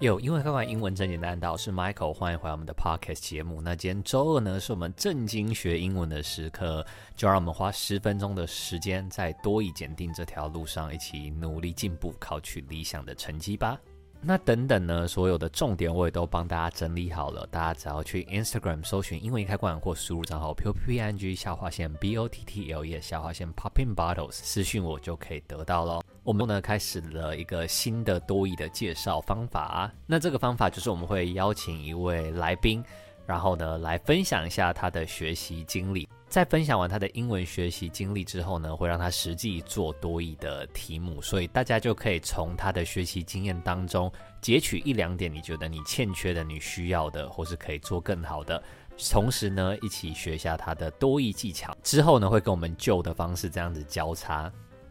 有，因为看完英文正简单的，我是 Michael，欢迎回来我们的 Podcast 节目。那今天周二呢，是我们正经学英文的时刻，就让我们花十分钟的时间，在多以检定这条路上，一起努力进步，考取理想的成绩吧。那等等呢，所有的重点我也都帮大家整理好了，大家只要去 Instagram 搜寻英文开关，或输入账号 p o p p i n g 下划线 b o t t l e 下划线 popping bottles 私讯我就可以得到喽。我们呢开始了一个新的多义的介绍方法，那这个方法就是我们会邀请一位来宾，然后呢来分享一下他的学习经历。在分享完他的英文学习经历之后呢，会让他实际做多益的题目，所以大家就可以从他的学习经验当中截取一两点你觉得你欠缺的、你需要的，或是可以做更好的，同时呢一起学一下他的多益技巧。之后呢会跟我们旧的方式这样子交叉。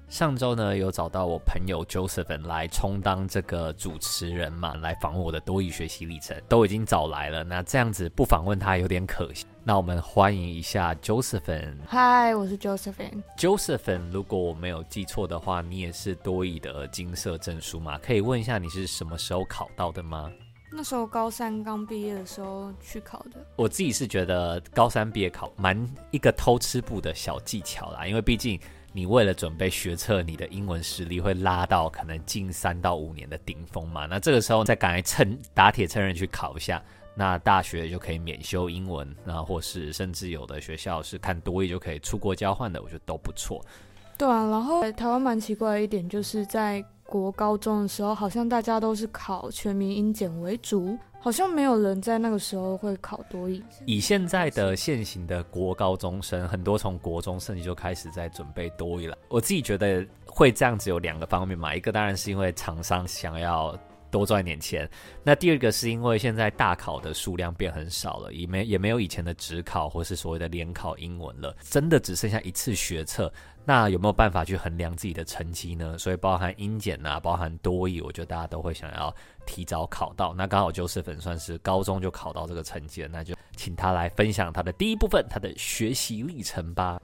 上周呢，有找到我朋友 Josephine 来充当这个主持人嘛，来访问我的多语学习历程，都已经找来了。那这样子不访问他有点可惜。那我们欢迎一下 Josephine。嗨，我是 Josephine。Josephine，如果我没有记错的话，你也是多语的金色证书嘛？可以问一下你是什么时候考到的吗？那时候高三刚毕业的时候去考的。我自己是觉得高三毕业考蛮一个偷吃步的小技巧啦，因为毕竟。你为了准备学测，你的英文实力会拉到可能近三到五年的顶峰嘛？那这个时候再赶来趁打铁趁热去考一下，那大学就可以免修英文，那或是甚至有的学校是看多一就可以出国交换的，我觉得都不错。对啊，然后台湾蛮奇怪的一点就是在国高中的时候，好像大家都是考全民英检为主。好像没有人在那个时候会考多语。以现在的现行的国高中生，很多从国中甚至就开始在准备多语了。我自己觉得会这样子有两个方面嘛，一个当然是因为厂商想要多赚点钱，那第二个是因为现在大考的数量变很少了，也没也没有以前的指考或是所谓的联考英文了，真的只剩下一次学测。那有没有办法去衡量自己的成绩呢？所以包含英检啊，包含多益，我觉得大家都会想要提早考到。那刚好就是粉算是高中就考到这个成绩了，那就请他来分享他的第一部分，他的学习历程吧。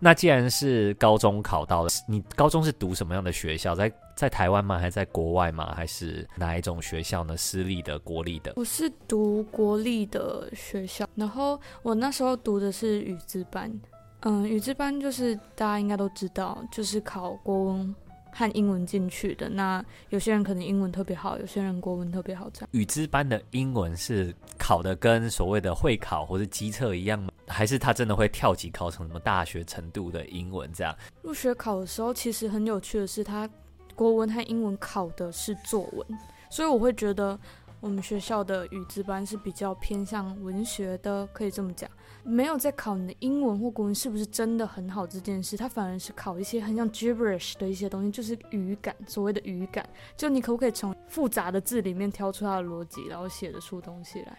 那既然是高中考到了，你高中是读什么样的学校？在在台湾吗？还是在国外吗？还是哪一种学校呢？私立的、国立的？我是读国立的学校，然后我那时候读的是语资班。嗯，语资班就是大家应该都知道，就是考国文和英文进去的。那有些人可能英文特别好，有些人国文特别好。这样，语资班的英文是考的跟所谓的会考或者机测一样吗？还是他真的会跳级考成什么大学程度的英文？这样入学考的时候，其实很有趣的是，他国文和英文考的是作文，所以我会觉得。我们学校的语资班是比较偏向文学的，可以这么讲，没有在考你的英文或国文是不是真的很好这件事，它反而是考一些很像 gibberish 的一些东西，就是语感，所谓的语感，就你可不可以从复杂的字里面挑出它的逻辑，然后写得出东西来。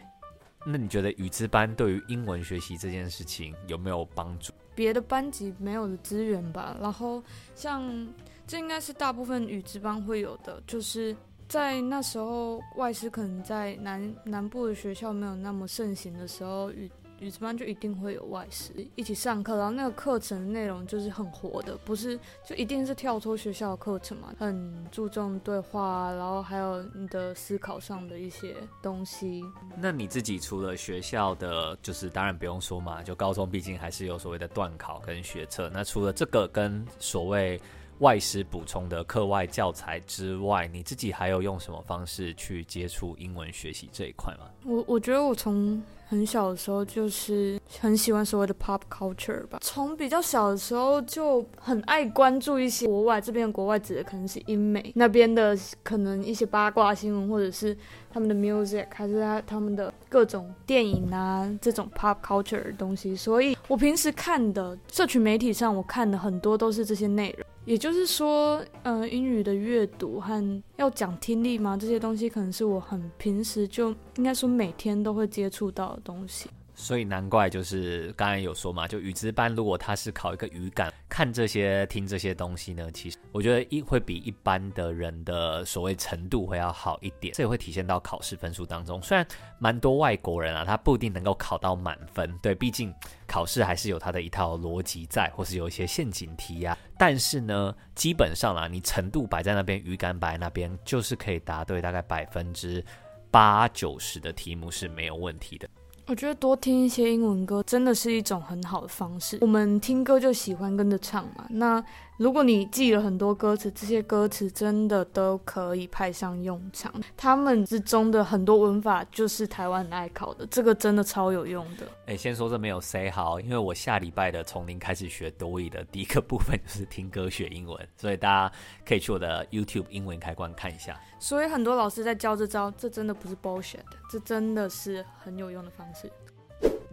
那你觉得语资班对于英文学习这件事情有没有帮助？别的班级没有的资源吧，然后像这应该是大部分语资班会有的，就是。在那时候，外师可能在南南部的学校没有那么盛行的时候，语语资班就一定会有外师一起上课，然后那个课程内容就是很活的，不是就一定是跳脱学校的课程嘛，很注重对话，然后还有你的思考上的一些东西。那你自己除了学校的，就是当然不用说嘛，就高中毕竟还是有所谓的段考跟学测，那除了这个跟所谓。外师补充的课外教材之外，你自己还有用什么方式去接触英文学习这一块吗？我我觉得我从很小的时候就是很喜欢所谓的 pop culture 吧，从比较小的时候就很爱关注一些国外，这边的国外指的可能是英美那边的，可能一些八卦新闻，或者是他们的 music，还是他他们的各种电影啊这种 pop culture 的东西，所以我平时看的社群媒体上，我看的很多都是这些内容。也就是说，嗯、英语的阅读和要讲听力吗，这些东西可能是我很平时就应该说每天都会接触到的东西。所以难怪就是刚才有说嘛，就语资班如果他是考一个语感，看这些听这些东西呢，其实我觉得一会比一般的人的所谓程度会要好一点，这也会体现到考试分数当中。虽然蛮多外国人啊，他不一定能够考到满分，对，毕竟考试还是有他的一套逻辑在，或是有一些陷阱题啊。但是呢，基本上啦，你程度摆在那边，语感摆在那边，就是可以答对大概百分之八九十的题目是没有问题的。我觉得多听一些英文歌真的是一种很好的方式。我们听歌就喜欢跟着唱嘛。那如果你记了很多歌词，这些歌词真的都可以派上用场。他们之中的很多文法就是台湾很爱考的，这个真的超有用的。哎，先说这没有 say 好，因为我下礼拜的从零开始学多益的第一个部分就是听歌学英文，所以大家可以去我的 YouTube 英文开关看一下。所以很多老师在教这招，这真的不是 bullshit，这真的是很有用的方式。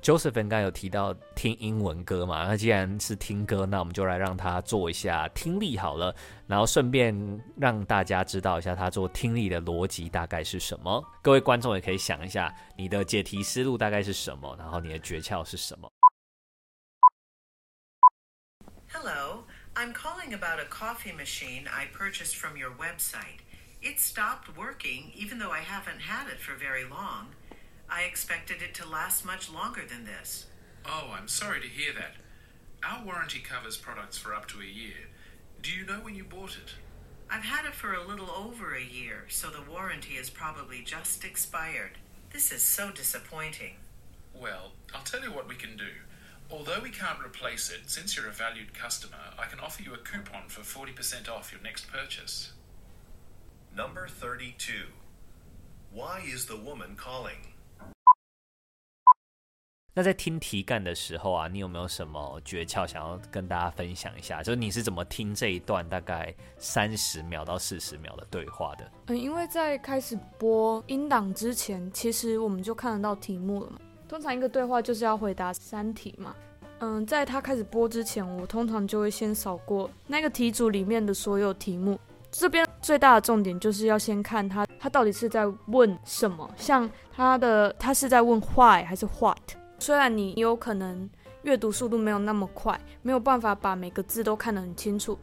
Joseph 刚刚有提到听英文歌嘛？那既然是听歌，那我们就来让他做一下听力好了，然后顺便让大家知道一下他做听力的逻辑大概是什么。各位观众也可以想一下，你的解题思路大概是什么，然后你的诀窍是什么。Hello, I'm calling about a coffee machine I purchased from your website. It stopped working even though I haven't had it for very long. I expected it to last much longer than this. Oh, I'm sorry to hear that. Our warranty covers products for up to a year. Do you know when you bought it? I've had it for a little over a year, so the warranty is probably just expired. This is so disappointing. Well, I'll tell you what we can do. Although we can't replace it, since you're a valued customer, I can offer you a coupon for 40% off your next purchase. Number 32. Why is the woman calling? 那在听题干的时候啊，你有没有什么诀窍想要跟大家分享一下？就是你是怎么听这一段大概三十秒到四十秒的对话的？嗯，因为在开始播音档之前，其实我们就看得到题目了嘛。通常一个对话就是要回答三题嘛。嗯，在他开始播之前，我通常就会先扫过那个题组里面的所有题目。这边最大的重点就是要先看他，他到底是在问什么。像他的，他是在问 why 还是 what？虽然你有可能阅读速度没有那么快，没有办法把每个字都看得很清楚，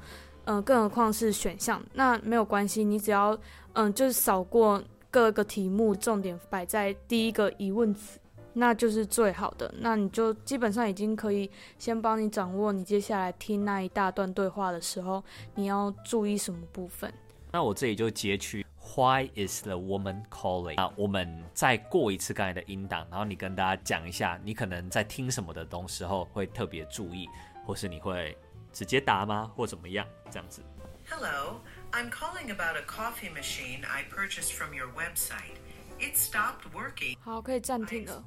嗯、更何况是选项，那没有关系，你只要嗯、就是扫过各个题目，重点摆在第一个疑问词，那就是最好的。那你就基本上已经可以先帮你掌握你接下来听那一大段对话的时候，你要注意什么部分。那我这里就截取。Why is the woman calling？啊我们再过一次刚才的音档，然后你跟大家讲一下，你可能在听什么的东时候会特别注意，或是你会直接答吗，或怎么样？这样子。Hello, I'm calling about a coffee machine I purchased from your website. It stopped working. 好，可以暂停了。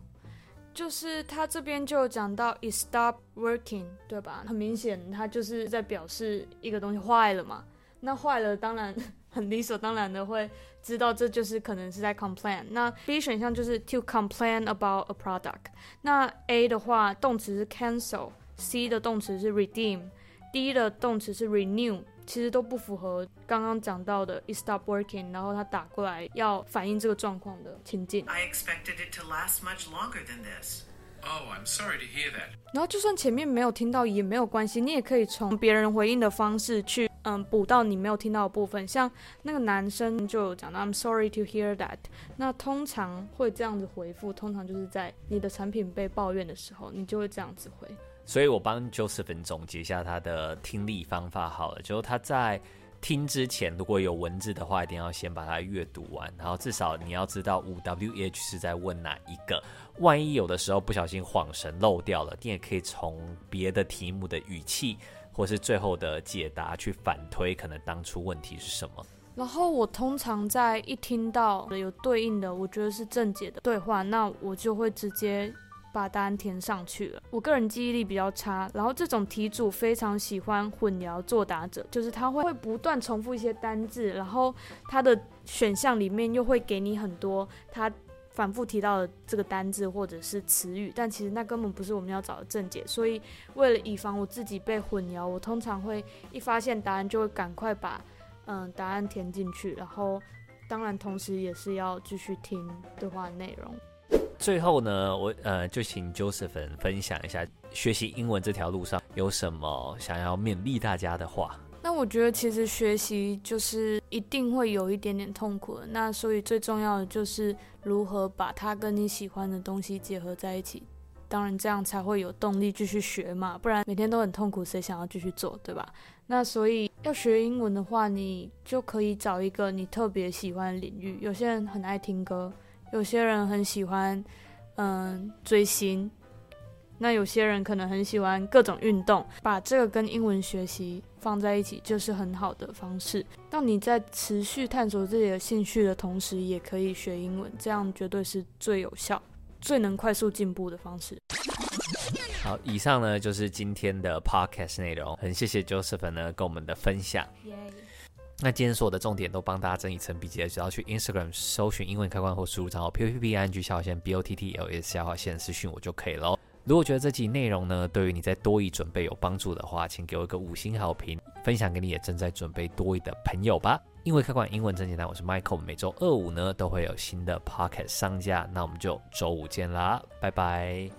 就是他这边就讲到 it stopped working，对吧？很明显，他就是在表示一个东西坏了嘛。那坏了，当然。很理所当然的会知道这就是可能是在 complain。那 B 选项就是 to complain about a product。那 A 的话，动词是 cancel，C 的动词是 redeem，D 的动词是 renew，其实都不符合刚刚讲到的 it stop working，然后他打过来要反映这个状况的情境。I expected it to last much longer than this. Oh, I'm sorry to hear that. 然后就算前面没有听到也没有关系，你也可以从别人回应的方式去。嗯，补到你没有听到的部分，像那个男生就有讲到 I'm sorry to hear that。那通常会这样子回复，通常就是在你的产品被抱怨的时候，你就会这样子回。所以我帮 Joseph 总结一下他的听力方法好了，就是他在听之前，如果有文字的话，一定要先把它阅读完，然后至少你要知道五 W H 是在问哪一个。万一有的时候不小心恍神漏掉了，你也可以从别的题目的语气。或是最后的解答去反推，可能当初问题是什么。然后我通常在一听到有对应的，我觉得是正解的对话，那我就会直接把答案填上去了。我个人记忆力比较差，然后这种题组非常喜欢混淆作答者，就是他会会不断重复一些单字，然后他的选项里面又会给你很多他。反复提到的这个单字或者是词语，但其实那根本不是我们要找的正解。所以为了以防我自己被混淆，我通常会一发现答案就会赶快把嗯答案填进去，然后当然同时也是要继续听对话内容。最后呢，我呃就请 Joseph 分享一下学习英文这条路上有什么想要勉励大家的话。那我觉得其实学习就是一定会有一点点痛苦的，那所以最重要的就是如何把它跟你喜欢的东西结合在一起。当然这样才会有动力继续学嘛，不然每天都很痛苦，谁想要继续做，对吧？那所以要学英文的话，你就可以找一个你特别喜欢的领域。有些人很爱听歌，有些人很喜欢嗯追星，那有些人可能很喜欢各种运动，把这个跟英文学习放在一起，就是很好的方式。当你在持续探索自己的兴趣的同时，也可以学英文，这样绝对是最有效。最能快速进步的方式。好，以上呢就是今天的 podcast 内容，很谢谢 Joseph 呢跟我们的分享。那今天所有的重点都帮大家整理成笔记了，只要去 Instagram 搜寻英文开关或输入账号 p p p i n g 下划线 b o t t l s 下划线私讯我就可以了。如果觉得这集内容呢对于你在多益准备有帮助的话，请给我一个五星好评，分享给你也正在准备多益的朋友吧。英文易开馆，英文真简单。我是 Michael，每周二五呢都会有新的 Pocket 上架，那我们就周五见啦，拜拜。